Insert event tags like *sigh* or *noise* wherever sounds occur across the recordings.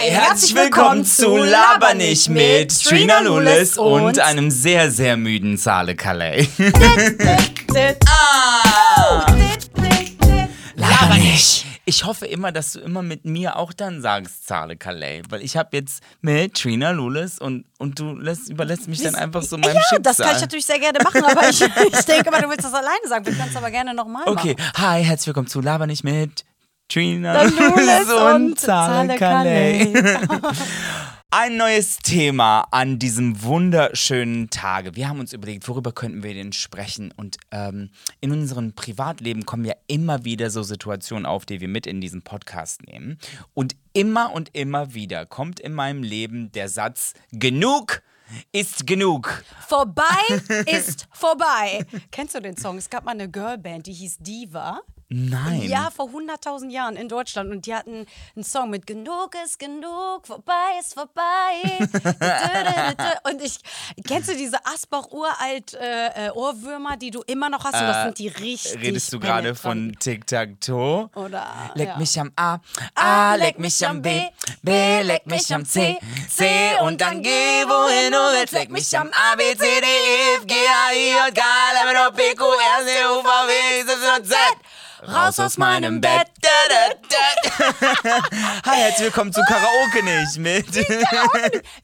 Hi, herzlich willkommen zu Laber nicht mit Trina Lulis und einem sehr, sehr müden Zale Calais. ah! Laber nicht! Ich hoffe immer, dass du immer mit mir auch dann sagst, Zale Calais, weil ich habe jetzt mit Trina Lulis und, und du lässt, überlässt mich dann einfach so meinem ja, Schicksal. das kann ich natürlich sehr gerne machen, aber ich, *laughs* ich denke mal, du willst das alleine sagen. Wir können es aber gerne nochmal Okay, machen. hi, herzlich willkommen zu Laber nicht mit Trina Lulis *laughs* und Zale. Calais. *laughs* Ein neues Thema an diesem wunderschönen Tage. Wir haben uns überlegt, worüber könnten wir denn sprechen? Und ähm, in unserem Privatleben kommen ja immer wieder so Situationen auf, die wir mit in diesen Podcast nehmen. Und immer und immer wieder kommt in meinem Leben der Satz, genug ist genug. Vorbei *laughs* ist vorbei. Kennst du den Song? Es gab mal eine Girlband, die hieß Diva. Nein. Ja, vor 100.000 Jahren in Deutschland. Und die hatten einen Song mit Genug ist genug, vorbei ist vorbei. *laughs* und ich, kennst du diese Asbach-uralt äh, äh, die du immer noch hast? Und das sind die richtig Redest du gerade von Tic-Tac-Toe? Oder, Leck ja. mich am A, A, leck mich am B, B, leck mich am C, C und dann geh wohin du willst. Leck mich am A, B, C, D, E, F, G, H, I, J, K, L, M, N, O, P, Q, R, T, U, V, W, X, Y, Z. Raus aus meinem Bett. *laughs* Hi, herzlich willkommen zu Karaoke nicht mit.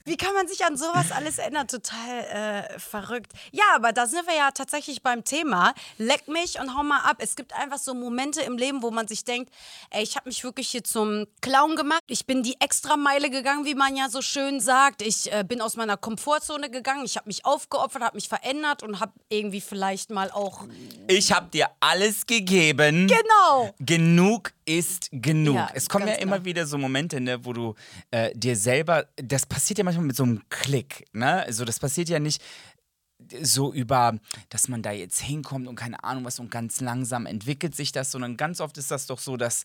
Wie kann man *laughs* sich an sowas alles ändern? Total äh, verrückt. Ja, aber da sind wir ja tatsächlich beim Thema. Leck mich und hau mal ab. Es gibt einfach so Momente im Leben, wo man sich denkt, ey, ich habe mich wirklich hier zum Clown gemacht. Ich bin die Extrameile gegangen, wie man ja so schön sagt. Ich äh, bin aus meiner Komfortzone gegangen. Ich habe mich aufgeopfert, habe mich verändert und habe irgendwie vielleicht mal auch... Ich hab dir alles gegeben. Genau. Genug ist genug. Ja, es kommen ja immer genau. wieder so Momente, ne, wo du äh, dir selber, das passiert ja manchmal mit so einem Klick, ne? Also das passiert ja nicht so über, dass man da jetzt hinkommt und keine Ahnung was und ganz langsam entwickelt sich das, sondern ganz oft ist das doch so, dass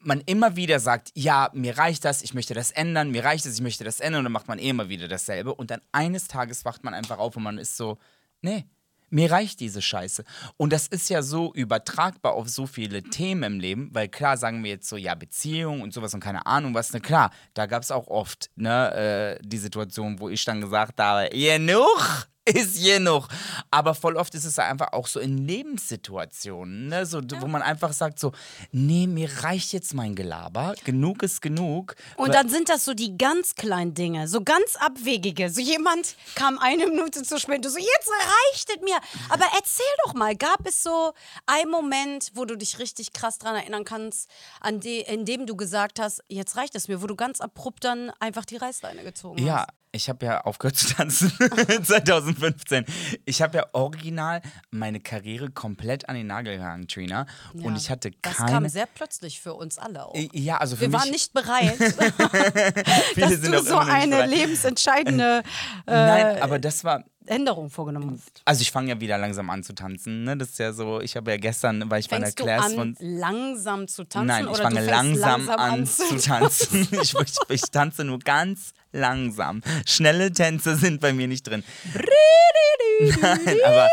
man immer wieder sagt, ja, mir reicht das, ich möchte das ändern, mir reicht das, ich möchte das ändern und dann macht man eh immer wieder dasselbe und dann eines Tages wacht man einfach auf und man ist so, nee, mir reicht diese Scheiße. Und das ist ja so übertragbar auf so viele Themen im Leben, weil klar sagen wir jetzt so, ja, Beziehung und sowas und keine Ahnung was, ne, klar, da gab es auch oft, ne, äh, die Situation, wo ich dann gesagt habe, genug *laughs* ist genug. Aber voll oft ist es einfach auch so in Lebenssituationen, ne, so, wo man einfach sagt so, nee, mir reicht jetzt mein Gelaber, genug ist genug. Und dann sind das so die ganz kleinen Dinge, so ganz abwegige. So jemand kam eine Minute zu spät, du so, jetzt reicht es mir. Aber erzähl doch mal, gab es so einen Moment, wo du dich richtig krass dran erinnern kannst, an de, in dem du gesagt hast, jetzt reicht es mir, wo du ganz abrupt dann einfach die Reißleine gezogen Ja, hast? Ich habe ja aufgehört zu tanzen *laughs* 2015. Ich habe ja original meine Karriere komplett an den Nagel gehangen, Trina. Und Ja. ich hatte Das keine. kam sehr plötzlich für uns alle auch. ja, also für Wir mich, waren nicht bereit, *laughs* *laughs* dass du so eine lebensentscheidende äh, Nein, aber das war. Änderung vorgenommen hast. Also ich fange ja wieder langsam an zu tanzen. Ne? Das ist ja so, ich habe ja gestern, weil ich bei einer Fängst du Class an, langsam zu tanzen? Nein, ich oder fange fängst langsam, an zu tanzen. ich, ich, ich tanze nur ganz langsam. Schnelle Tänze sind bei mir nicht drin. Nein, *laughs* aber.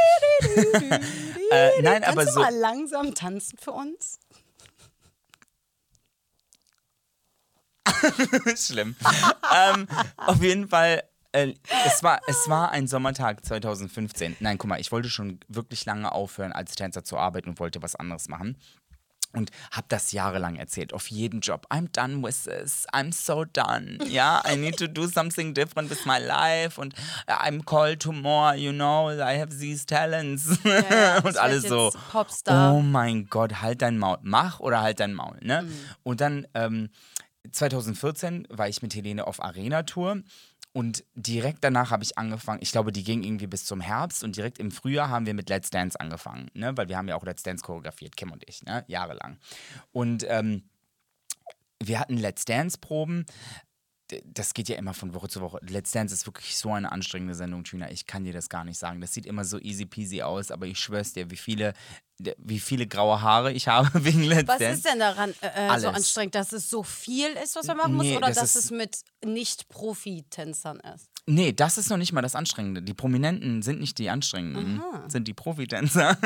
äh, nein, Kannst aber du so. mal langsam tanzen für uns? *laughs* Schlimm. ähm, auf jeden Fall, äh, es, war, es war ein Sommertag 2015. Nein, guck mal, ich wollte schon wirklich lange aufhören, als Tänzer zu arbeiten und wollte was anderes machen. Und habe das jahrelang erzählt, auf jedem Job. I'm done with this. I'm so done. *laughs* Ja, I need to do something different with my life. Und I'm called to more, you know, I have these talents. ja, ich *laughs* und alles so. Popstar. Oh mein Gott, halt dein Maul. Mach oder halt dein Maul. Ne? Mhm. Und dann ähm, 2014 war ich mit Helene auf Arena-Tour. Und direkt danach habe ich angefangen, ich glaube, die ging irgendwie bis zum Herbst und direkt im Frühjahr haben wir mit Let's Dance angefangen, ne? weil wir haben ja auch Let's Dance choreografiert, Kim und ich, ne? jahrelang. Und ähm, wir hatten Let's Dance-Proben. Das geht ja immer von Woche zu Woche. Let's Dance ist wirklich so eine anstrengende Sendung, Tina. Ich kann dir das gar nicht sagen. Das sieht immer so easy peasy aus, aber ich schwör's dir, wie viele wie viele graue Haare ich habe *laughs* wegen Let's Was Dance. ist denn daran äh, äh, so anstrengend, dass es so viel ist, was man machen muss, Nee, oder das dass es mit Nicht-Profi-Tänzern ist? Nee, das ist noch nicht mal das Anstrengende. Die Prominenten sind nicht die Anstrengenden, sind die Profitänzer.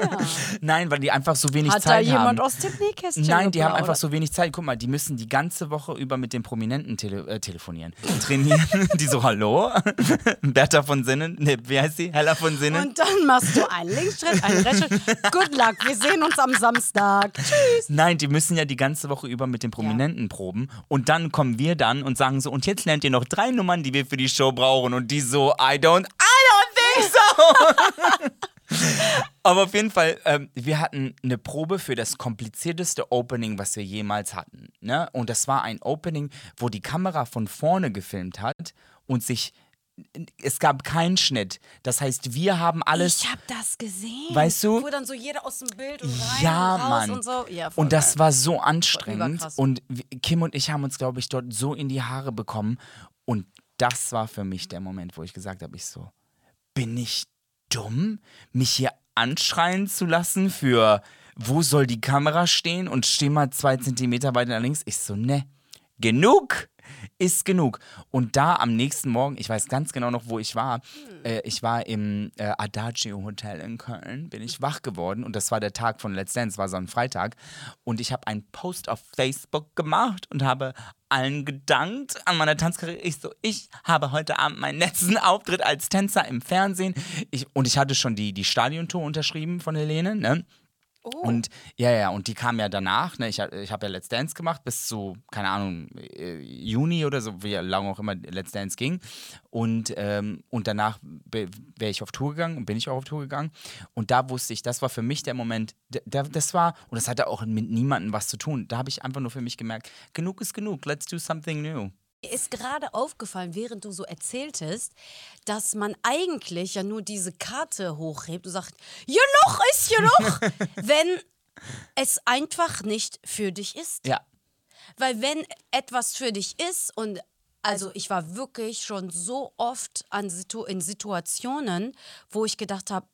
*laughs* Nein, weil die einfach so wenig Hat da Zeit jemand haben. aus dem Nähkästchen Nein, die haben einfach so wenig Zeit. Guck mal, die müssen die ganze Woche über mit den Prominenten tele äh, telefonieren, *laughs* trainieren. die so, hallo? Bertha von Sinnen? Nee, wie heißt sie? Hella von Sinnen? Und dann machst du einen Linksschritt, einen Rechtsschritt. Good luck, wir sehen uns am Samstag. Tschüss. Nein, die müssen ja die ganze Woche über mit den Prominenten proben. Und dann kommen wir dann und sagen so, und jetzt lernt ihr noch drei Nummern, die wir für die Show brauchen. Und die so, I don't, I don't think so. *laughs* Aber auf jeden Fall, ähm, wir hatten eine Probe für das komplizierteste Opening, was wir jemals hatten. Ne? Und das war ein Opening, wo die Kamera von vorne gefilmt hat und sich. Es gab keinen Schnitt. Das heißt, wir haben alles. Ich hab das gesehen. Weißt du? Wo dann so jeder aus dem Bild und rein Ja, und raus Mann. und so. Ja, und das geil. war so anstrengend. Und Kim und ich haben uns, glaube ich, dort so in die Haare bekommen. Und das war für mich der Moment, wo ich gesagt habe, ich so, bin ich dumm, mich hier anschreien zu lassen für, wo soll die Kamera stehen und steh mal zwei Zentimeter weiter nach links. Ich so, ne, genug ist genug. Und da am nächsten Morgen, ich weiß ganz genau noch, wo ich war. Äh, ich war im äh, Adagio Hotel in Köln, bin ich wach geworden und das war der Tag von Let's Dance, war so ein Freitag. Und ich habe einen Post auf Facebook gemacht und habe allen gedankt an meiner Tanzkarriere. Ich so, ich habe heute Abend meinen letzten *laughs* Auftritt als Tänzer im Fernsehen. Ich, und ich hatte schon die, die Stadiontour unterschrieben von Helene, ne? Und ja, ja, und die kam ja danach. Ne? Ich, ich habe ja Let's Dance gemacht bis zu, keine Ahnung, äh, Juni oder so, wie lange auch immer Let's Dance ging. Und, ähm, und danach wäre ich auf Tour gegangen und bin ich auch auf Tour gegangen. Und da wusste ich, das war für mich der Moment, der, das war, und das hatte auch mit niemandem was zu tun. Da habe ich einfach nur für mich gemerkt, genug ist genug, let's do something new. Mir ist gerade aufgefallen, während du so erzähltest, dass man eigentlich ja nur diese Karte hochhebt und sagt, genug ist genug, *laughs* wenn es einfach nicht für dich ist. Ja. Weil wenn etwas für dich ist und also ich war wirklich schon so oft an Situ in Situationen, wo ich gedacht habe,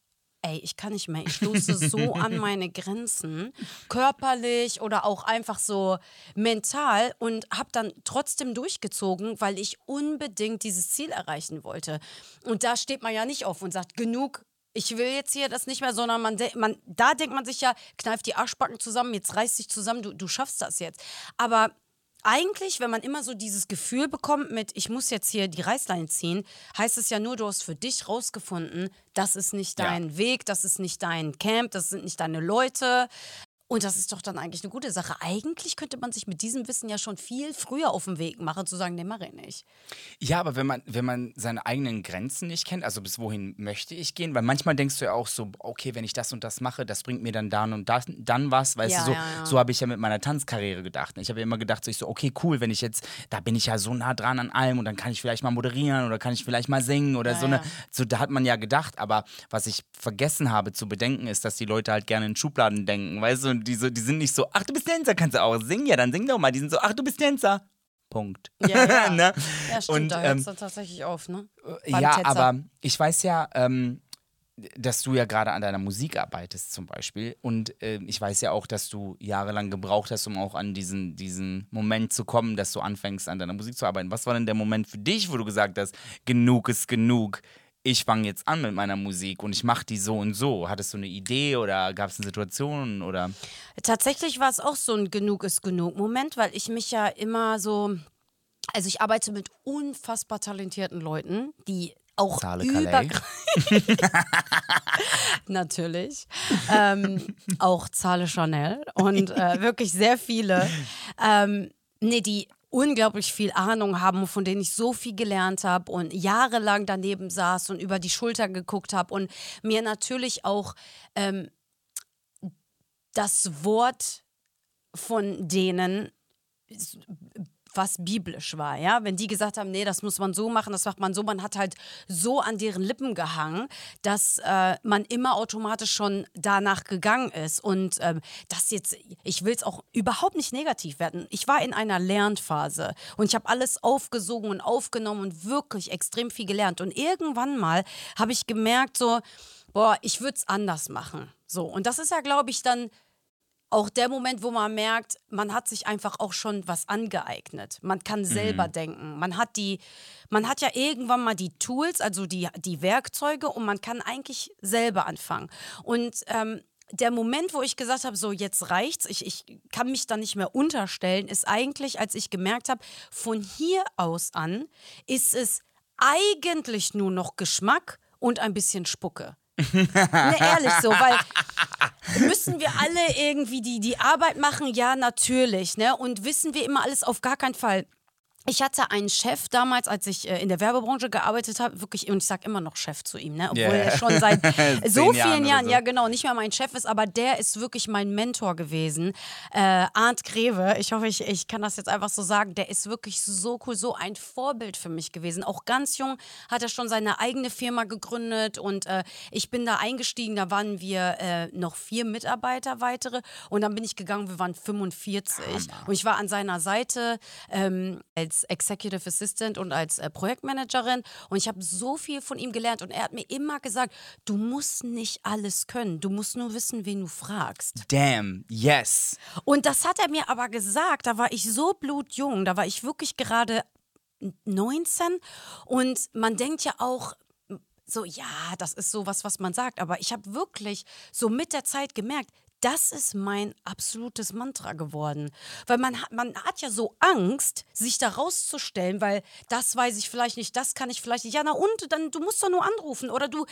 ey, ich kann nicht mehr, ich stoße so *laughs* an meine Grenzen, körperlich oder auch einfach so mental und habe dann trotzdem durchgezogen, weil ich unbedingt dieses Ziel erreichen wollte. Und da steht man ja nicht auf und sagt, genug, ich will jetzt hier das nicht mehr, sondern man, man da denkt man sich ja, kneift die Arschbacken zusammen, jetzt reiß dich zusammen, du, du schaffst das jetzt. Aber eigentlich, wenn man immer so dieses Gefühl bekommt mit, ich muss jetzt hier die Reißleine ziehen, heißt es ja nur, du hast für dich rausgefunden, das ist nicht Ja. dein Weg, das ist nicht dein Camp, das sind nicht deine Leute. Und das ist doch dann eigentlich eine gute Sache. Eigentlich könnte man sich mit diesem Wissen ja schon viel früher auf den Weg machen, zu sagen, nee, mach ich nicht. Ja, aber wenn man, wenn man seine eigenen Grenzen nicht kennt, also bis wohin möchte ich gehen, weil manchmal denkst du ja auch so, okay, wenn ich das und das mache, das bringt mir dann dann und das, dann was, weißt Ja, du, so, ja, ja. so habe ich ja mit meiner Tanzkarriere gedacht. Ich habe ja immer gedacht, so, ich so, okay, cool, wenn ich jetzt, da bin ich ja so nah dran an allem und dann kann ich vielleicht mal moderieren oder kann ich vielleicht mal singen oder so eine, so, da hat man ja gedacht, aber was ich vergessen habe zu bedenken, ist, dass die Leute halt gerne in Schubladen denken, weißt du, die, so, die sind nicht so, ach, du bist Tänzer, kannst du auch singen, ja, dann sing doch mal, die sind so, ach, du bist Tänzer. Punkt. Ja, ja. *laughs* ne? Ja, stimmt, Und, da hört es ähm, dann tatsächlich auf, ne? ja, Tänzer. aber ich weiß ja, ähm, dass du ja gerade an deiner Musik arbeitest zum Beispiel. Und äh, ich weiß ja auch, dass du jahrelang gebraucht hast, um auch an diesen, diesen Moment zu kommen, dass du anfängst, an deiner Musik zu arbeiten. Was war denn der Moment für dich, wo du gesagt hast, genug ist genug? Ich fange jetzt an mit meiner Musik und ich mache die so und so. Hattest du eine Idee oder gab es eine Situation oder? Tatsächlich war es auch so ein Genug ist genug Moment, weil ich mich ja immer so. Also ich arbeite mit unfassbar talentierten Leuten, die auch Zahle über Calais. *laughs* *laughs* natürlich ähm, auch Zahle Chanel und äh, wirklich sehr viele, ähm, nee, die unglaublich viel Ahnung haben von denen ich so viel gelernt habe und jahrelang daneben saß und über die Schulter geguckt habe und mir natürlich auch ähm, das Wort von denen was biblisch war, ja, wenn die gesagt haben, nee, das muss man so machen, das macht man so, man hat halt so an deren Lippen gehangen, dass äh, man immer automatisch schon danach gegangen ist und ähm, das jetzt, ich will es auch überhaupt nicht negativ werden. Ich war in einer Lernphase und ich habe alles aufgesogen und aufgenommen und wirklich extrem viel gelernt und irgendwann mal habe ich gemerkt, so boah, ich würde es anders machen. So, und das ist ja, glaube ich, dann auch der Moment, wo man merkt, man hat sich einfach auch schon was angeeignet. Man kann selber mhm. denken. Man hat die, man hat ja irgendwann mal die Tools, also die, die Werkzeuge und man kann eigentlich selber anfangen. Und ähm, der Moment, wo ich gesagt habe, so jetzt reicht's, ich, ich kann mich da nicht mehr unterstellen, ist eigentlich, als ich gemerkt habe, von hier aus an ist es eigentlich nur noch Geschmack und ein bisschen Spucke. Ne, *laughs* ehrlich so, weil müssen wir alle irgendwie die, die Arbeit machen? Ja, natürlich. Ne? Und wissen wir immer alles auf gar keinen Fall. Ich hatte einen Chef damals, als ich äh, in der Werbebranche gearbeitet habe, wirklich, und ich sage immer noch Chef zu ihm, ne? obwohl yeah. er schon seit *laughs* so vielen Jahren, Jahren so. ja genau, nicht mehr mein Chef ist, aber der ist wirklich mein Mentor gewesen. Äh, Arndt Greve, ich hoffe, ich, ich kann das jetzt einfach so sagen, der ist wirklich so cool, so ein Vorbild für mich gewesen. Auch ganz jung hat er schon seine eigene Firma gegründet und äh, ich bin da eingestiegen, da waren wir äh, noch vier Mitarbeiter weitere und dann bin ich gegangen, wir waren 45 Hammer. und ich war an seiner Seite ähm, als als Executive Assistant und als äh, Projektmanagerin und ich habe so viel von ihm gelernt und er hat mir immer gesagt, du musst nicht alles können, du musst nur wissen, wen du fragst. Damn, yes. Und das hat er mir aber gesagt, da war ich so blutjung, da war ich wirklich gerade 19 und man denkt ja auch, so, ja, das ist so was, was man sagt. Aber ich habe wirklich so mit der Zeit gemerkt, das ist mein absolutes Mantra geworden. Weil man, man hat ja so Angst, sich da rauszustellen, weil das weiß ich vielleicht nicht, das kann ich vielleicht nicht. Ja, na und, dann, du musst doch nur anrufen. Oder du,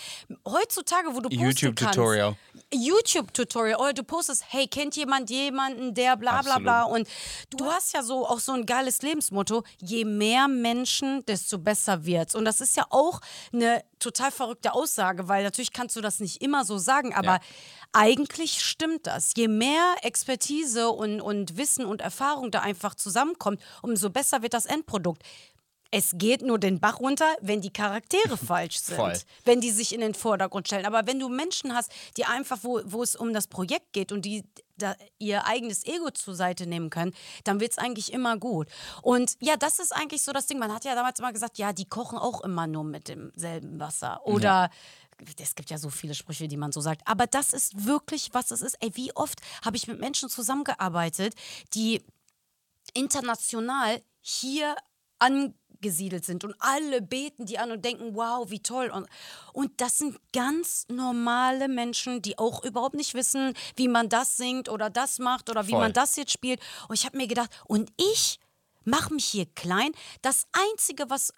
heutzutage, wo du YouTube-Tutorial. YouTube-Tutorial. Oder du postest, hey, kennt jemand jemanden, der bla bla Absolut. bla. Und du hast ja so auch so ein geiles Lebensmotto, je mehr Menschen, desto besser wird's. Und das ist ja auch eine total verrückte Aussage, weil natürlich kannst du das nicht immer so sagen, aber ja eigentlich stimmt das. Je mehr Expertise und, und Wissen und Erfahrung da einfach zusammenkommt, umso besser wird das Endprodukt. Es geht nur den Bach runter, wenn die Charaktere *laughs* falsch sind, Voll. wenn die sich in den Vordergrund stellen. Aber wenn du Menschen hast, die einfach, wo, wo es um das Projekt geht und die da ihr eigenes Ego zur Seite nehmen können, dann wird es eigentlich immer gut. Und ja, das ist eigentlich so das Ding. Man hat ja damals immer gesagt, ja, die kochen auch immer nur mit demselben Wasser. Oder ja es gibt ja so viele Sprüche, die man so sagt, aber das ist wirklich, was es ist. Ey, wie oft habe ich mit Menschen zusammengearbeitet, die international hier angesiedelt sind und alle beten die an und denken, wow, wie toll. Und, und das sind ganz normale Menschen, die auch überhaupt nicht wissen, wie man das singt oder das macht oder wie Voll. man das jetzt spielt. Und ich habe mir gedacht, und ich mache mich hier klein. Das Einzige, was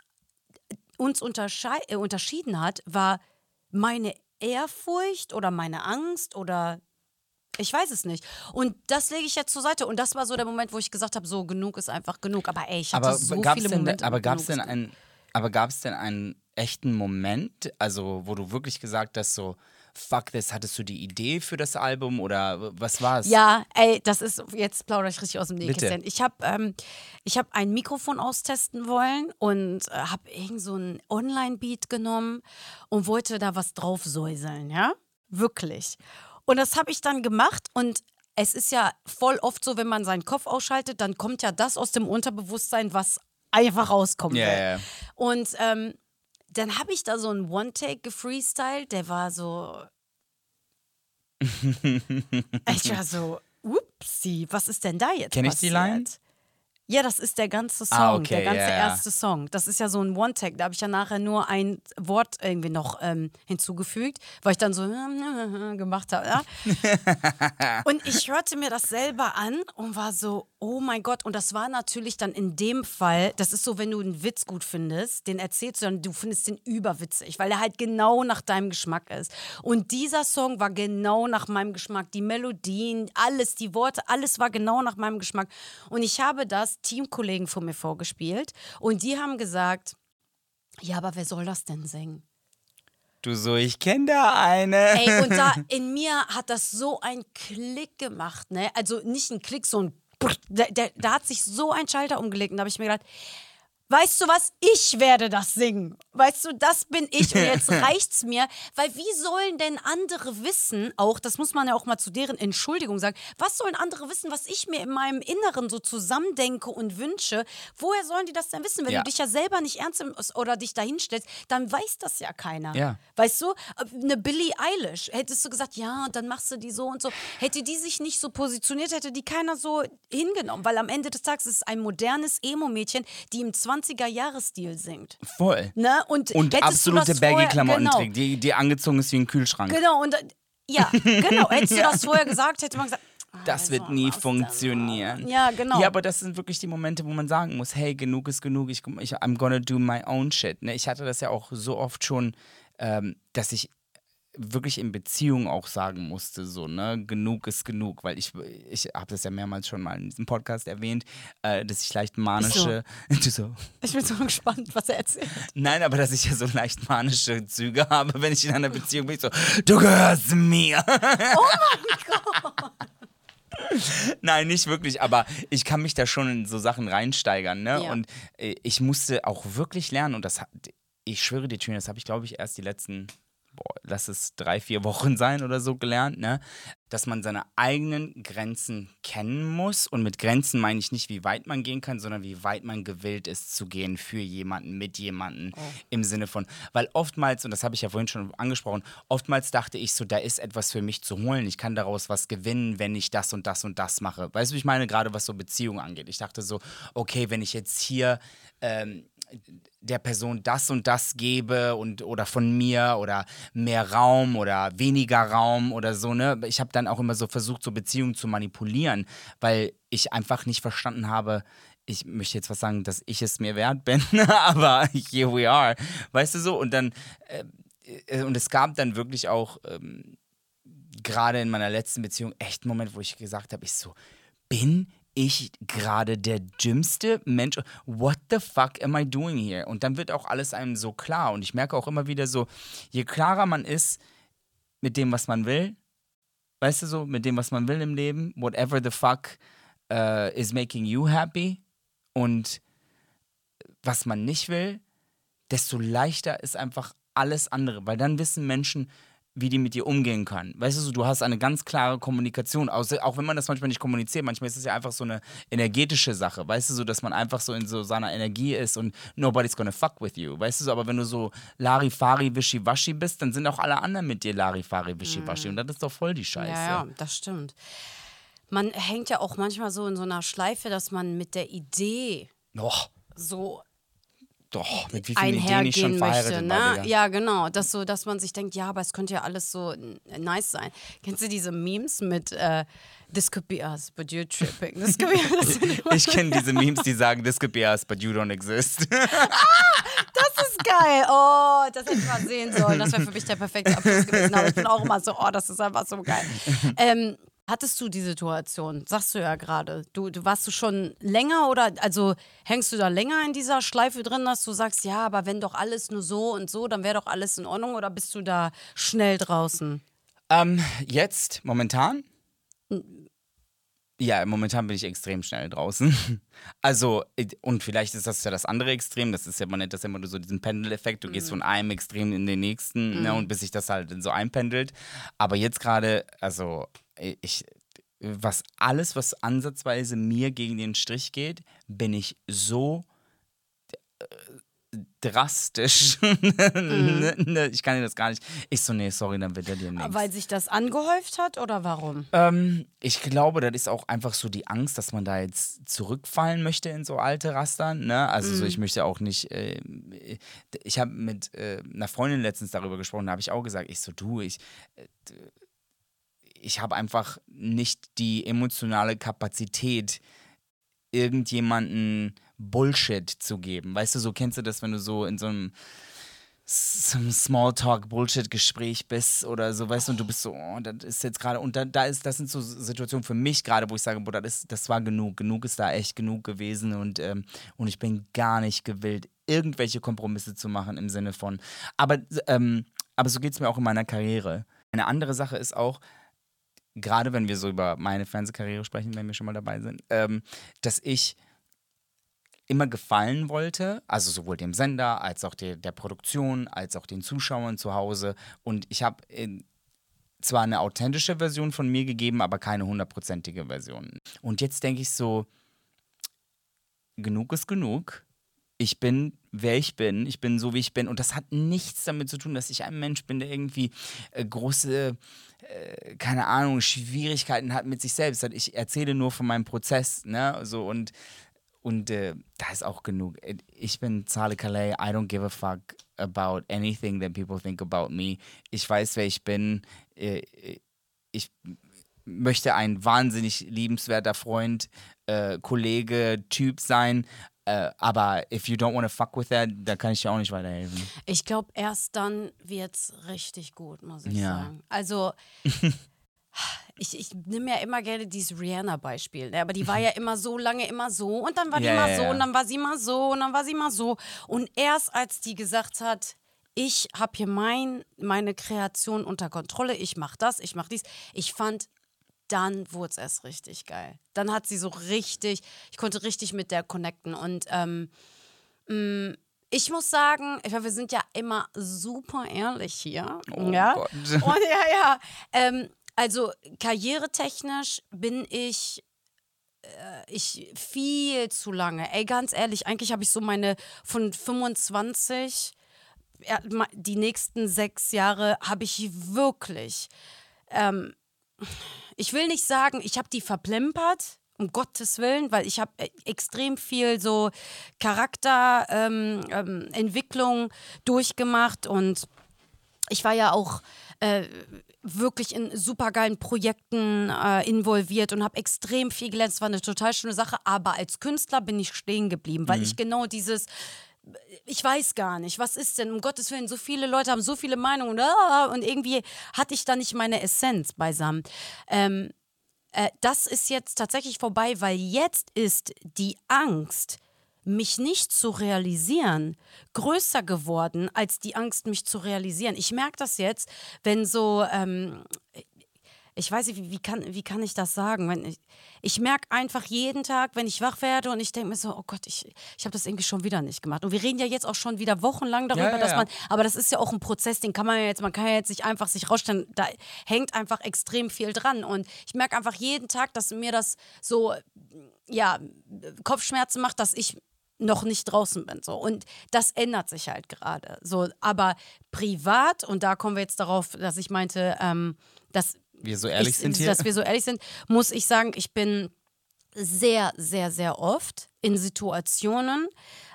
uns äh, unterschieden hat, war meine Ehrfurcht oder meine Angst oder ich weiß es nicht. Und das lege ich jetzt zur Seite. Und das war so der Moment, wo ich gesagt habe, so genug ist einfach genug. Aber ey, ich hatte aber so viele denn, Momente. Aber gab es denn einen, aber gab es denn einen echten Moment, also wo du wirklich gesagt hast, so fuck this, hattest du die Idee für das Album oder was war es? Ja, ey, das ist, jetzt plaudere ich richtig aus dem Nähkästchen. Ich habe ähm, hab ein Mikrofon austesten wollen und äh, habe irgend so einen Online-Beat genommen und wollte da was draufsäuseln, ja? Wirklich. Und das habe ich dann gemacht und es ist ja voll oft so, wenn man seinen Kopf ausschaltet, dann kommt ja das aus dem Unterbewusstsein, was einfach rauskommt. Yeah. Und ähm, dann habe ich da so einen One-Take gefreestylt, der war so. *laughs* ich war so, upsie, was ist denn da jetzt? Kenn ich die Line? Ja, das ist der ganze ah, Song, ah, okay, der ganze yeah. erste Song. Das ist ja so ein One-Tag. Da habe ich ja nachher nur ein Wort irgendwie noch ähm, hinzugefügt, weil ich dann so *laughs* gemacht habe. Ja? *laughs* und ich hörte mir das selber an und war so, oh mein Gott. Und das war natürlich dann in dem Fall, das ist so, wenn du einen Witz gut findest, den erzählst du dann, du findest den überwitzig, weil er halt genau nach deinem Geschmack ist. Und dieser Song war genau nach meinem Geschmack. Die Melodien, alles, die Worte, alles war genau nach meinem Geschmack. Und ich habe das Teamkollegen von mir vorgespielt und die haben gesagt, ja, aber wer soll das denn singen? Du so, ich kenne da eine. Ey, und da *laughs* in mir hat das so einen Klick gemacht, ne? Also nicht ein Klick, so ein da, da, da hat sich so ein Schalter umgelegt und da habe ich mir gedacht, weißt du was, ich werde das singen. Weißt du, das bin ich und jetzt *laughs* reicht's mir. Weil wie sollen denn andere wissen, auch, das muss man ja auch mal zu deren Entschuldigung sagen, was sollen andere wissen, was ich mir in meinem Inneren so zusammendenke und wünsche? Woher sollen die das denn wissen? Wenn Ja. du dich ja selber nicht ernst nimmst oder dich dahinstellst, dann weiß das ja keiner. Ja. Weißt du, eine Billie Eilish, hättest du gesagt, ja, und dann machst du die so und so. Hätte die sich nicht so positioniert, hätte die keiner so hingenommen. Weil am Ende des Tages ist es ein modernes Emo-Mädchen, die im 20er-Jahres-Stil singt. Voll. Ne? Und, Und absolute Baggy-Klamotten genau, trägt, die, die angezogen ist wie ein Kühlschrank. Genau, und äh, ja, genau. *laughs* Hättest du das vorher gesagt, hätte man gesagt, Das wird also, nie funktionieren. Ja, genau. Ja, aber das sind wirklich die Momente, wo man sagen muss, hey, genug ist genug, ich, ich I'm gonna do my own shit. Ne? Ich hatte das ja auch so oft schon, ähm, dass ich wirklich in Beziehungen auch sagen musste, so, ne, genug ist genug, weil ich, ich habe das ja mehrmals schon mal in diesem Podcast erwähnt, äh, dass ich leicht manische, *laughs* du so, Ich bin so gespannt, was er erzählt. nein, aber dass ich ja so leicht manische Züge habe, wenn ich in einer Beziehung bin, ich so, du gehörst mir. *laughs* Nein, nicht wirklich, aber ich kann mich da schon in so Sachen reinsteigern, ne? Ja. Und äh, ich musste auch wirklich lernen und das ich schwöre dir, Tüne, das habe ich, glaube ich, erst die letzten, lass es drei, vier Wochen *laughs* sein oder so gelernt, ne? Dass man seine eigenen Grenzen kennen muss. Und mit Grenzen meine ich nicht, wie weit man gehen kann, sondern wie weit man gewillt ist zu gehen für jemanden, mit jemanden. Im Sinne von, weil oftmals, und das habe ich ja vorhin schon angesprochen, oftmals dachte ich so, da ist etwas für mich zu holen. Ich kann daraus was gewinnen, wenn ich das und das und das mache. Weißt du, wie ich meine, gerade was so Beziehungen angeht. Ich dachte so, okay, wenn ich jetzt hier ähm, der Person das und das gebe und oder von mir oder mehr Raum oder weniger Raum oder so, ne? Ich habe dann auch immer so versucht, so Beziehungen zu manipulieren, weil ich einfach nicht verstanden habe, ich möchte jetzt was sagen, dass ich es mir wert bin, *laughs* aber here we are. Weißt du so? Und dann, äh, äh, und es gab dann wirklich auch ähm, gerade in meiner letzten Beziehung echt einen Moment, wo ich gesagt habe, ich so, bin ich gerade der dümmste Mensch? What the fuck am I doing here? Und dann wird auch alles einem so klar. Und ich merke auch immer wieder so, je klarer man ist mit dem, was man will, weißt du so, mit dem, was man will im Leben, whatever the fuck äh, is making you happy und was man nicht will, desto leichter ist einfach alles andere, weil dann wissen Menschen, wie die mit dir umgehen können. Weißt du, so, du hast eine ganz klare Kommunikation, auch wenn man das manchmal nicht kommuniziert, manchmal ist es ja einfach so eine energetische Sache, weißt du, so, dass man einfach so in so seiner Energie ist und nobody's gonna fuck with you, weißt du, so, aber wenn du so Larifari, Wischiwaschi bist, dann sind auch alle anderen mit dir Larifari, Wischiwaschi und das ist doch voll die Scheiße. Ja, ja, das stimmt. Man hängt ja auch manchmal so in so einer Schleife, dass man mit der Idee Doch, so doch, mit wie vielen Ideen ich schon verheiratet möchte. war, Ne? Digga. Ja, genau. Das so, dass man sich denkt, ja, aber es könnte ja alles so nice sein. Kennst du diese Memes mit äh, This could be us, but you're tripping? This could be us. *laughs* Ich kenne diese Memes, die sagen, this could be us, but you don't exist. *laughs* Das ist geil. Oh, das hätte ich mal sehen sollen. Das wäre für mich der perfekte Abschluss gewesen. Aber ich bin auch immer so, oh, das ist einfach so geil. *laughs* Ähm, hattest du die Situation? Sagst du ja gerade. Du, du warst du schon länger oder also hängst du da länger in dieser Schleife drin, dass du sagst, ja, aber wenn doch alles nur so und so, dann wäre doch alles in Ordnung oder bist du da schnell draußen? Ähm, jetzt, momentan? Ja, momentan bin ich extrem schnell draußen. *laughs* Also, und vielleicht ist das ja das andere Extrem, das ist ja, man nennt das ja immer so diesen Pendeleffekt, du gehst von einem Extrem in den nächsten, ne, und bis sich das halt so einpendelt. Aber jetzt gerade, also, ich, was alles, was ansatzweise mir gegen den Strich geht, bin ich so äh, drastisch. *laughs* Ne, ich kann dir das gar nicht. Ich so, nee, sorry, dann wird er dir nichts. Weil sich das angehäuft hat oder warum? Ähm, ich glaube, das ist auch einfach so die Angst, dass man da jetzt zurückfallen möchte in so alte Rastern. Ne? Also so, ich möchte auch nicht. Äh, ich habe mit äh, einer Freundin letztens darüber gesprochen, da habe ich auch gesagt, ich so, du, ich. Äh, ich habe einfach nicht die emotionale Kapazität, irgendjemanden Bullshit zu geben. Weißt du, so kennst du das, wenn du so in so einem einem Smalltalk-Bullshit-Gespräch bist oder so, weißt du, und du bist so, oh, das ist jetzt gerade, und da, da ist, das sind so Situationen für mich gerade, wo ich sage, boah, das, ist, das war genug, genug ist da echt genug gewesen und, ähm, und ich bin gar nicht gewillt, irgendwelche Kompromisse zu machen im Sinne von, aber, ähm, aber so geht es mir auch in meiner Karriere. Eine andere Sache ist auch, gerade wenn wir so über meine Fernsehkarriere sprechen, wenn wir schon mal dabei sind, ähm, dass ich immer gefallen wollte, also sowohl dem Sender als auch der, der Produktion, als auch den Zuschauern zu Hause. Und ich habe zwar eine authentische Version von mir gegeben, aber keine hundertprozentige Version. Und jetzt denke ich so, genug ist genug. Ich bin, wer ich bin. Ich bin so, wie ich bin. Und das hat nichts damit zu tun, dass ich ein Mensch bin, der irgendwie äh, große, äh, keine Ahnung, Schwierigkeiten hat mit sich selbst. Ich erzähle nur von meinem Prozess. Ne? So, und und äh, da ist auch genug. Ich bin Charlie Calais. I don't give a fuck about anything that people think about me. Ich weiß, wer ich bin. Äh, ich möchte ein wahnsinnig liebenswerter Freund, äh, Kollege, Typ sein. Äh, aber if you don't want to fuck with that, dann kann ich dir auch nicht weiterhelfen. Ich glaube, erst dann wird es richtig gut, muss ich ja. sagen. Also *laughs* ich, ich nehme ja immer gerne dieses Rihanna-Beispiel, ne? aber die war ja *laughs* immer so lange immer so und dann war die ja, mal so ja. und dann war sie mal so und dann war sie mal so. Und erst als die gesagt hat, ich habe hier mein, meine Kreation unter Kontrolle, ich mache das, ich mache dies, ich fand, dann wurde es erst richtig geil. Dann hat sie so richtig, ich konnte richtig mit der connecten und ähm, mh, mm, ich muss sagen, ich meine, wir sind ja immer super ehrlich hier. Oh ja? Gott. *laughs* Und ja, ja. Ähm, also karrieretechnisch bin ich äh, ich viel zu lange. Ey, ganz ehrlich, eigentlich habe ich so meine von 25 die nächsten sechs Jahre habe ich wirklich. Ähm, ich will nicht sagen, ich habe die verplempert, um Gottes Willen, weil ich habe äh, extrem viel so Charakterentwicklung ähm, ähm, durchgemacht und ich war ja auch äh, wirklich in supergeilen Projekten äh, involviert und habe extrem viel gelernt. Es war eine total schöne Sache, aber als Künstler bin ich stehen geblieben, weil mhm. ich genau dieses ich weiß gar nicht, was ist denn, um Gottes Willen, so viele Leute haben so viele Meinungen ah, und irgendwie hatte ich da nicht meine Essenz beisammen. Ähm, äh, das ist jetzt tatsächlich vorbei, weil jetzt ist die Angst, mich nicht zu realisieren, größer geworden als die Angst, mich zu realisieren. Ich merke das jetzt, wenn so, ähm, ich weiß nicht, wie, wie, kann, wie kann ich das sagen? Wenn ich ich merke einfach jeden Tag, wenn ich wach werde und ich denke mir so, oh Gott, ich, ich habe das irgendwie schon wieder nicht gemacht. Und wir reden ja jetzt auch schon wieder wochenlang darüber, ja, ja, dass man, aber das ist ja auch ein Prozess, den kann man ja jetzt, man kann ja jetzt nicht einfach sich rausstellen, da hängt einfach extrem viel dran. Und ich merke einfach jeden Tag, dass mir das so, ja, Kopfschmerzen macht, dass ich noch nicht draußen bin. So. Und das ändert sich halt gerade. So, aber privat, und da kommen wir jetzt darauf, dass ich meinte, ähm, dass wir so ehrlich ich, sind hier. Dass wir so ehrlich sind, muss ich sagen, ich bin sehr, sehr, sehr oft in Situationen,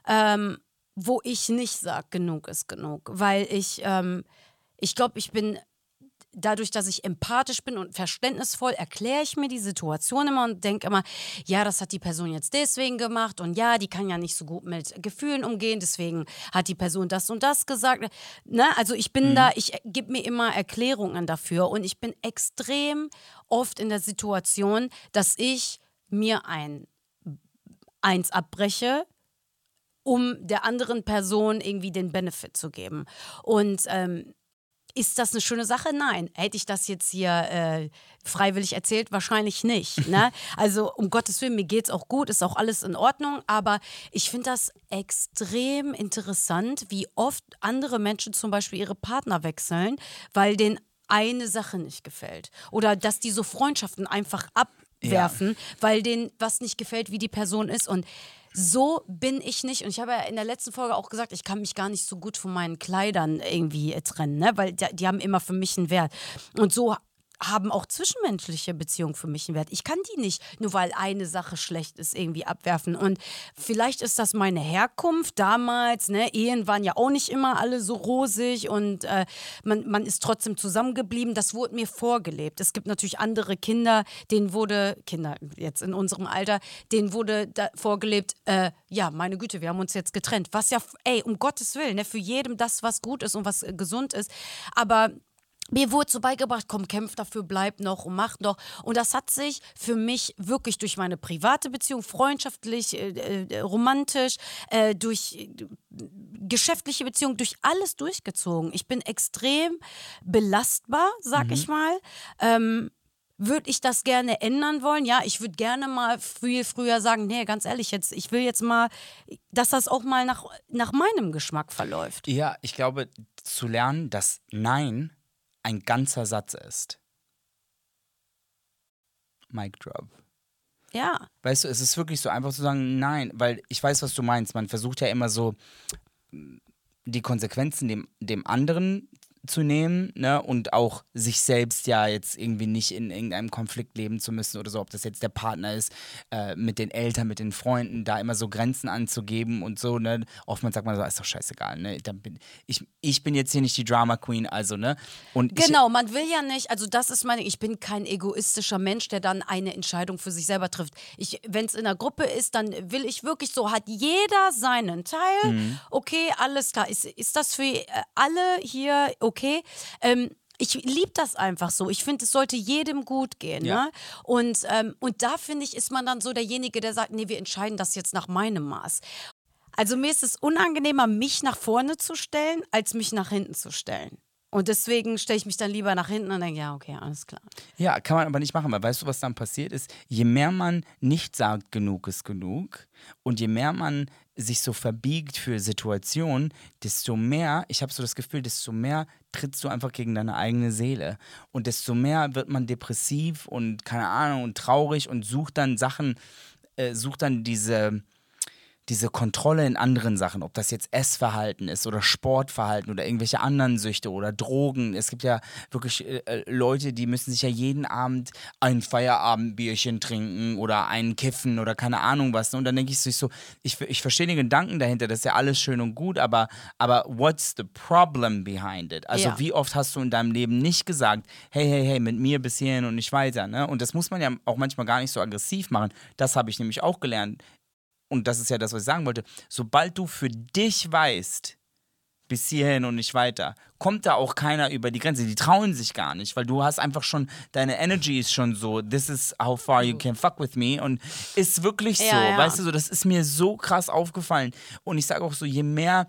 ähm, wo ich nicht sage, genug ist genug. Weil ich, ähm, ich glaube, ich bin dadurch, dass ich empathisch bin und verständnisvoll, erkläre ich mir die Situation immer und denke immer, ja, das hat die Person jetzt deswegen gemacht und ja, die kann ja nicht so gut mit Gefühlen umgehen, deswegen hat die Person das und das gesagt. Ne? Also ich bin mhm. da, ich gebe mir immer Erklärungen dafür und ich bin extrem oft in der Situation, dass ich mir ein eins abbreche, um der anderen Person irgendwie den Benefit zu geben. Und ähm, ist das eine schöne Sache? Nein. Hätte ich das jetzt hier äh, freiwillig erzählt? Wahrscheinlich nicht. Ne? *laughs* Also um Gottes Willen, mir geht es auch gut, ist auch alles in Ordnung, aber ich finde das extrem interessant, wie oft andere Menschen zum Beispiel ihre Partner wechseln, weil denen eine Sache nicht gefällt. Oder dass die so Freundschaften einfach abwerfen, ja. weil denen was nicht gefällt, wie die Person ist. Und so bin ich nicht. Und ich habe ja in der letzten Folge auch gesagt, ich kann mich gar nicht so gut von meinen Kleidern irgendwie trennen, ne? weil die, die haben immer für mich einen Wert. Und so haben auch zwischenmenschliche Beziehungen für mich einen Wert. Ich kann die nicht, nur weil eine Sache schlecht ist, irgendwie abwerfen. Und vielleicht ist das meine Herkunft damals. Ne? Ehen waren ja auch nicht immer alle so rosig und äh, man, man ist trotzdem zusammengeblieben. Das wurde mir vorgelebt. Es gibt natürlich andere Kinder, denen wurde, Kinder jetzt in unserem Alter, denen wurde vorgelebt, äh, ja, meine Güte, wir haben uns jetzt getrennt. Was ja, ey, um Gottes Willen, ne, für jedem das, was gut ist und was äh, gesund ist. Aber mir wurde so beigebracht, komm, kämpf dafür, bleib noch und mach noch. Und das hat sich für mich wirklich durch meine private Beziehung, freundschaftlich, äh, äh, romantisch, äh, durch äh, geschäftliche Beziehung, durch alles durchgezogen. Ich bin extrem belastbar, sag mhm. ich mal. Ähm, würde ich das gerne ändern wollen? Ja, ich würde gerne mal viel früher sagen, nee, ganz ehrlich, jetzt, ich will jetzt mal, dass das auch mal nach, nach meinem Geschmack verläuft. Ja, ich glaube, zu lernen, dass Nein ein ganzer Satz ist. Mic drop. Ja. Weißt du, es ist wirklich so einfach zu sagen, nein, weil ich weiß, was du meinst. Man versucht ja immer so die Konsequenzen dem, dem anderen zu nehmen ne? und auch sich selbst ja jetzt irgendwie nicht in irgendeinem Konflikt leben zu müssen oder so, ob das jetzt der Partner ist, äh, mit den Eltern, mit den Freunden, da immer so Grenzen anzugeben und so. Ne? Oftmals sagt man so, ist doch scheißegal. Ne? Bin, ich, ich bin jetzt hier nicht die Drama Queen, also, ne? Und genau, ich, man will ja nicht, also das ist meine, ich bin kein egoistischer Mensch, der dann eine Entscheidung für sich selber trifft. Wenn es in der Gruppe ist, dann will ich wirklich so, hat jeder seinen Teil. Mhm. Okay, alles klar. Ist, ist das für äh, alle hier okay? Okay. Ähm, ich liebe das einfach so. Ich finde, es sollte jedem gut gehen. Ja. Ne? Und, ähm, und da finde ich, ist man dann so derjenige, der sagt, nee, wir entscheiden das jetzt nach meinem Maß. Also mir ist es unangenehmer, mich nach vorne zu stellen, als mich nach hinten zu stellen. Und deswegen stelle ich mich dann lieber nach hinten und denke, ja, okay, alles klar. Ja, kann man aber nicht machen, weil weißt du, was dann passiert ist? Je mehr man nicht sagt, genug ist genug und je mehr man sich so verbiegt für Situationen, desto mehr, ich habe so das Gefühl, desto mehr trittst du einfach gegen deine eigene Seele. Und desto mehr wird man depressiv und keine Ahnung und traurig und sucht dann Sachen, äh, sucht dann diese diese Kontrolle in anderen Sachen, ob das jetzt Essverhalten ist oder Sportverhalten oder irgendwelche anderen Süchte oder Drogen. Es gibt ja wirklich äh, äh, Leute, die müssen sich ja jeden Abend ein Feierabendbierchen trinken oder einen kiffen oder keine Ahnung was. Und dann denke ich so, ich, ich verstehe den Gedanken dahinter, das ist ja alles schön und gut, aber, aber what's the problem behind it? Also ja. wie oft hast du in deinem Leben nicht gesagt, hey, hey, hey, mit mir bis hierhin und nicht weiter. Ne? Und das muss man ja auch manchmal gar nicht so aggressiv machen. Das habe ich nämlich auch gelernt und das ist ja das, was ich sagen wollte, sobald du für dich weißt, bis hierhin und nicht weiter, kommt da auch keiner über die Grenze. Die trauen sich gar nicht, weil du hast einfach schon, deine Energy ist schon so, this is how far you can fuck with me und ist wirklich so, ja, ja. weißt du, so, das ist mir so krass aufgefallen und ich sage auch so, je mehr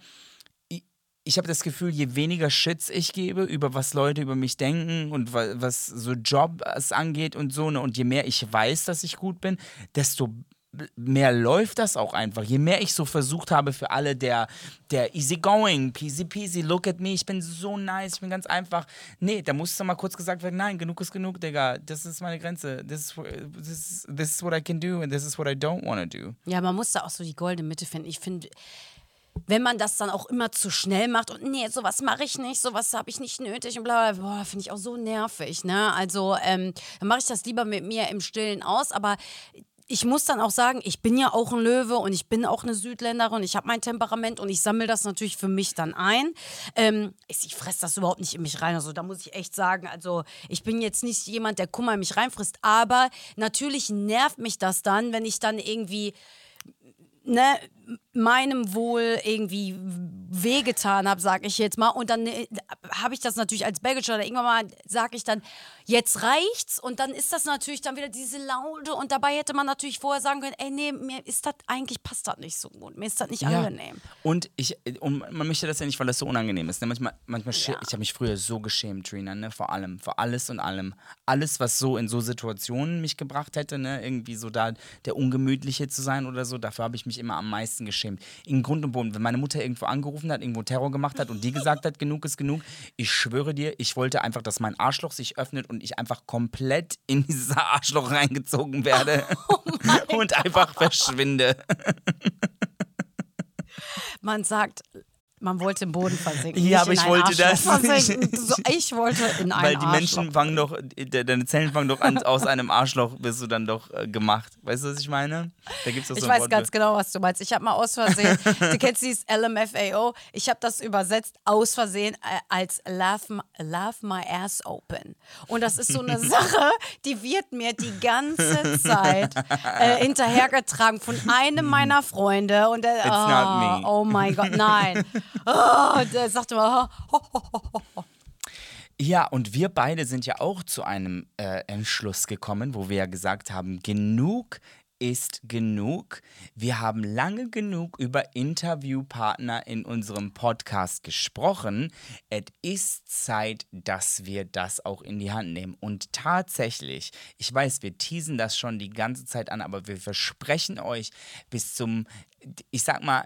ich habe das Gefühl, je weniger Shits ich gebe über was Leute über mich denken und was so Jobs angeht und so, ne, und je mehr ich weiß, dass ich gut bin, desto mehr läuft das auch einfach. Je mehr ich so versucht habe für alle, der, der easygoing, peasy peasy, look at me, ich bin so nice, ich bin ganz einfach. Nee, da muss mal kurz gesagt werden, nein, genug ist genug, Digga. Das ist meine Grenze. This is, this is, this is what I can do and this is what I don't want to do. Ja, man muss da auch so die goldene Mitte finden. Ich finde, wenn man das dann auch immer zu schnell macht und nee, sowas mache ich nicht, sowas habe ich nicht nötig und bla bla, boah, finde ich auch so nervig, ne? Also, ähm, dann mache ich das lieber mit mir im Stillen aus, aber ich muss dann auch sagen, ich bin ja auch ein Löwe und ich bin auch eine Südländerin. Ich habe mein Temperament und ich sammle das natürlich für mich dann ein. Ähm, ich fresse das überhaupt nicht in mich rein. Also da muss ich echt sagen, also ich bin jetzt nicht jemand, der Kummer in mich reinfrisst. Aber natürlich nervt mich das dann, wenn ich dann irgendwie ne, meinem Wohl irgendwie wehgetan habe, sag ich jetzt mal. Und dann äh, habe ich das natürlich als Belgischer oder irgendwann mal sage ich dann, jetzt reicht's. Und dann ist das natürlich dann wieder diese Laute. Und dabei hätte man natürlich vorher sagen können, ey, nee, mir ist das eigentlich, passt das nicht so gut. Mir ist das nicht ja. angenehm. Und ich, und man möchte das ja nicht, weil das so unangenehm ist. Ne? Manchmal, manchmal ja. ich habe mich früher so geschämt, Trina, ne? Vor allem, vor alles und allem. Alles, was so in so Situationen mich gebracht hätte, ne? Irgendwie so da der Ungemütliche zu sein oder so, dafür habe ich mich immer am meisten geschämt. In Grund und Boden, wenn meine Mutter irgendwo angerufen hat, irgendwo Terror gemacht hat und die gesagt hat, genug ist genug, ich schwöre dir, ich wollte einfach, dass mein Arschloch sich öffnet und ich einfach komplett in dieses Arschloch reingezogen werde *laughs* oh und einfach verschwinde. Man sagt, man wollte im Boden versinken. Ja, aber ich wollte das. *laughs* So, ich wollte in einem Weil die Menschen fangen doch, deine Zellen fangen doch an, aus einem Arschloch bist du dann doch äh, gemacht. Weißt du, was ich meine? Da gibt's doch so ich weiß Wort ganz genau, was du meinst. Ich habe mal aus Versehen, du kennst dieses LMFAO, ich habe das übersetzt aus Versehen äh, als love, love My Ass Open. Und das ist so eine *laughs* Sache, die wird mir die ganze Zeit äh, hinterhergetragen von einem meiner Freunde. Und der, oh, oh mein Gott, nein *laughs* oh, der sagte mal, ho, ho, ho, ja, und wir beide sind ja auch zu einem äh, Entschluss gekommen, wo wir ja gesagt haben, genug ist genug. Wir haben lange genug über Interviewpartner in unserem Podcast gesprochen. Es ist Zeit, dass wir das auch in die Hand nehmen. Und tatsächlich, ich weiß, wir teasen das schon die ganze Zeit an, aber wir versprechen euch bis zum, ich sag mal,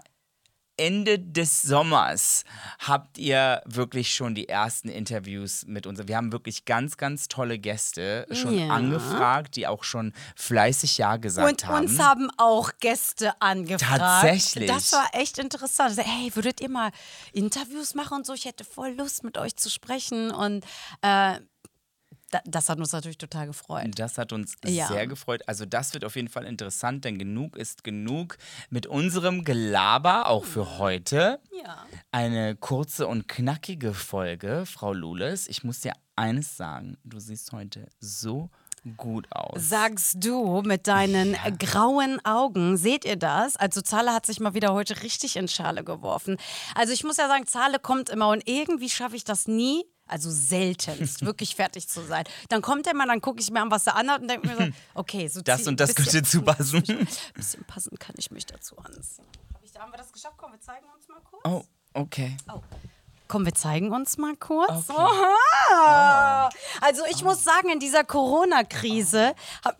Ende des Sommers habt ihr wirklich schon die ersten Interviews mit uns. Wir haben wirklich ganz, ganz tolle Gäste schon Ja. angefragt, die auch schon fleißig Ja gesagt Und haben. uns haben auch Gäste angefragt. Tatsächlich. Das war echt interessant. Also, hey, würdet ihr mal Interviews machen und so? Ich hätte voll Lust, mit euch zu sprechen. Und äh, das hat uns natürlich total gefreut. Das hat uns Ja. sehr gefreut. Also das wird auf jeden Fall interessant, denn genug ist genug mit unserem Gelaber auch für heute. Ja. Eine kurze und knackige Folge, Frau Lules. Ich muss dir eines sagen, du siehst heute so gut aus. Sagst du mit deinen äh, grauen Augen, seht ihr das? Also Zahle hat sich mal wieder heute richtig in Schale geworfen. Also ich muss ja sagen, Zahle kommt immer und irgendwie schaffe ich das nie. Also seltenst, wirklich fertig zu sein. Dann kommt er mal, dann gucke ich mir an, was er anhat und denke mir so, *laughs* okay, so Das und das könnte zupassen. *laughs* Ein bisschen passend kann ich mich dazu anziehen. Hab ich, haben wir das geschafft? Komm, wir zeigen uns mal kurz. Oh, okay. Komm, wir zeigen uns mal kurz. Okay. Oha! Also ich muss sagen, in dieser Corona-Krise hab-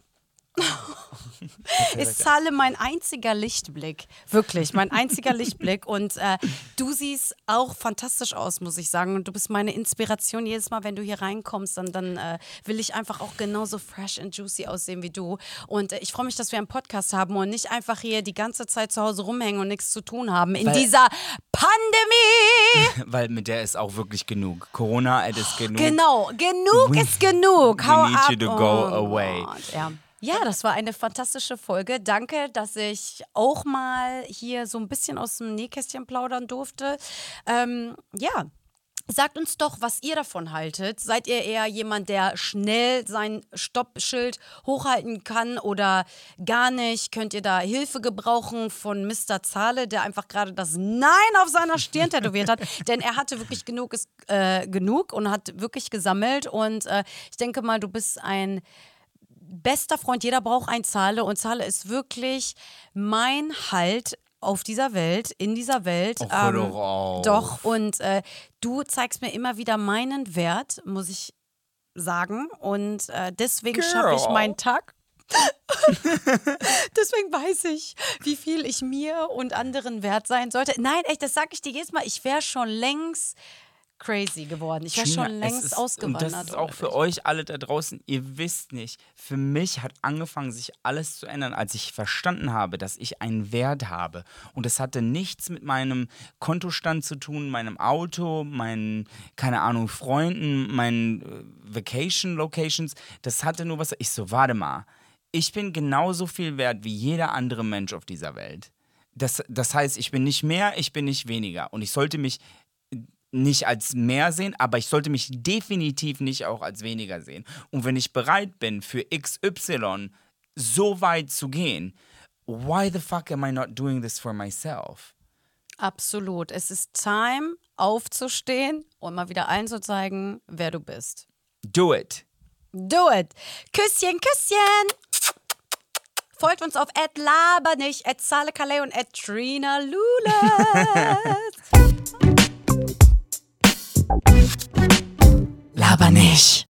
ist Zahle mein einziger Lichtblick. Wirklich, mein einziger Lichtblick. Und äh, du siehst auch fantastisch aus, muss ich sagen. Und du bist meine Inspiration. Jedes Mal, wenn du hier reinkommst, dann, dann äh, will ich einfach auch genauso fresh and juicy aussehen wie du. Und äh, ich freue mich, dass wir einen Podcast haben und nicht einfach hier die ganze Zeit zu Hause rumhängen und nichts zu tun haben. In Weil- dieser Pandemie! *laughs* Weil mit der ist auch wirklich genug. Corona, es ist genug. Genau, genug We- ist genug. we Hau need ab. you to go Oh away. Gott, Ja. Ja, das war eine fantastische Folge. Danke, dass ich auch mal hier so ein bisschen aus dem Nähkästchen plaudern durfte. Ähm, ja. Sagt uns doch, was ihr davon haltet. Seid ihr eher jemand, der schnell sein Stoppschild hochhalten kann oder gar nicht? Könnt ihr da Hilfe gebrauchen von Mr. Zahle, der einfach gerade das Nein auf seiner Stirn tätowiert hat? *laughs* Denn er hatte wirklich genug, ist, äh, genug und hat wirklich gesammelt. Und äh, ich denke mal, du bist ein bester Freund, jeder braucht ein Zahle und Zahle ist wirklich mein Halt auf dieser Welt, in dieser Welt. Ähm, Och, hör doch doch, und äh, du zeigst mir immer wieder meinen Wert, muss ich sagen. Und äh, deswegen schaffe ich meinen Tag. *laughs* Deswegen weiß ich, wie viel ich mir und anderen wert sein sollte. Nein, echt, das sage ich dir jedes Mal. Ich wäre schon längst crazy geworden. Ich wäre schon längst ist, ausgewandert. Und das ist auch für euch alle da draußen. Ihr wisst nicht, für mich hat angefangen, sich alles zu ändern, als ich verstanden habe, dass ich einen Wert habe. Und das hatte nichts mit meinem Kontostand zu tun, meinem Auto, meinen, keine Ahnung, Freunden, meinen äh, Vacation Locations. Das hatte nur was. Ich so, warte mal. Ich bin genauso viel wert wie jeder andere Mensch auf dieser Welt. Das, das heißt, ich bin nicht mehr, ich bin nicht weniger. Und ich sollte mich nicht als mehr sehen, aber ich sollte mich definitiv nicht auch als weniger sehen. Und wenn ich bereit bin, für XY so weit zu gehen, why the fuck am I not doing this for myself? Absolut. Es ist Time, aufzustehen und mal wieder allen zu zeigen, wer du bist. Do it. Do it. Küsschen, Küsschen. Folgt uns auf @labernich, @salekale und @trina *laughs* Laber nicht.